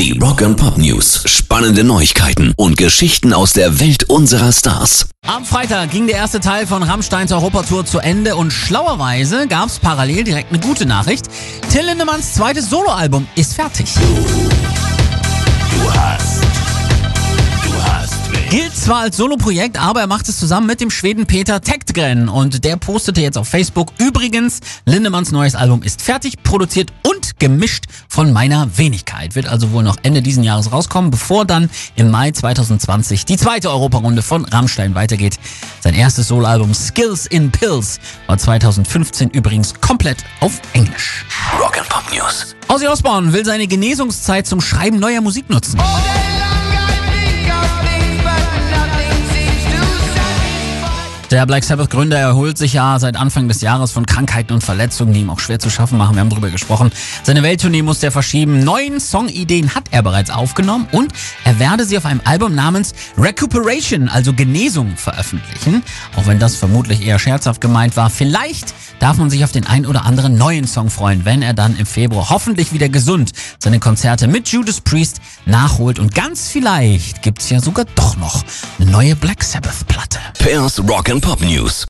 Die Rock and Pop News. Spannende Neuigkeiten und Geschichten aus der Welt unserer Stars. Am Freitag ging der erste Teil von Rammsteins Europatour zu Ende und schlauerweise gab es parallel direkt eine gute Nachricht. Till Lindemanns zweites Soloalbum ist fertig. Gilt zwar als Soloprojekt, aber er macht es zusammen mit dem Schweden Peter Tektgren und der postete jetzt auf Facebook, übrigens, Lindemanns neues Album ist fertig, produziert und gemischt von meiner Wenigkeit. Wird also wohl noch Ende diesen Jahres rauskommen, bevor dann im Mai 2020 die zweite Europarunde von Rammstein weitergeht. Sein erstes Soloalbum Skills in Pills war 2015 übrigens komplett auf Englisch. Rock and Pop News. Ozzy Osbourne will seine Genesungszeit zum Schreiben neuer Musik nutzen. Der Black Sabbath Gründer erholt sich ja seit Anfang des Jahres von Krankheiten und Verletzungen, die ihm auch schwer zu schaffen machen. Wir haben darüber gesprochen. Seine Welttournee muss er verschieben. Neun Songideen hat er bereits aufgenommen und er werde sie auf einem Album namens Recuperation, also Genesung, veröffentlichen. Auch wenn das vermutlich eher scherzhaft gemeint war. Vielleicht darf man sich auf den ein oder anderen neuen Song freuen, wenn er dann im Februar hoffentlich wieder gesund seine Konzerte mit Judas Priest nachholt. Und ganz vielleicht gibt's ja sogar doch noch eine neue Black Sabbath Platte. Pairs Rock and Pop News.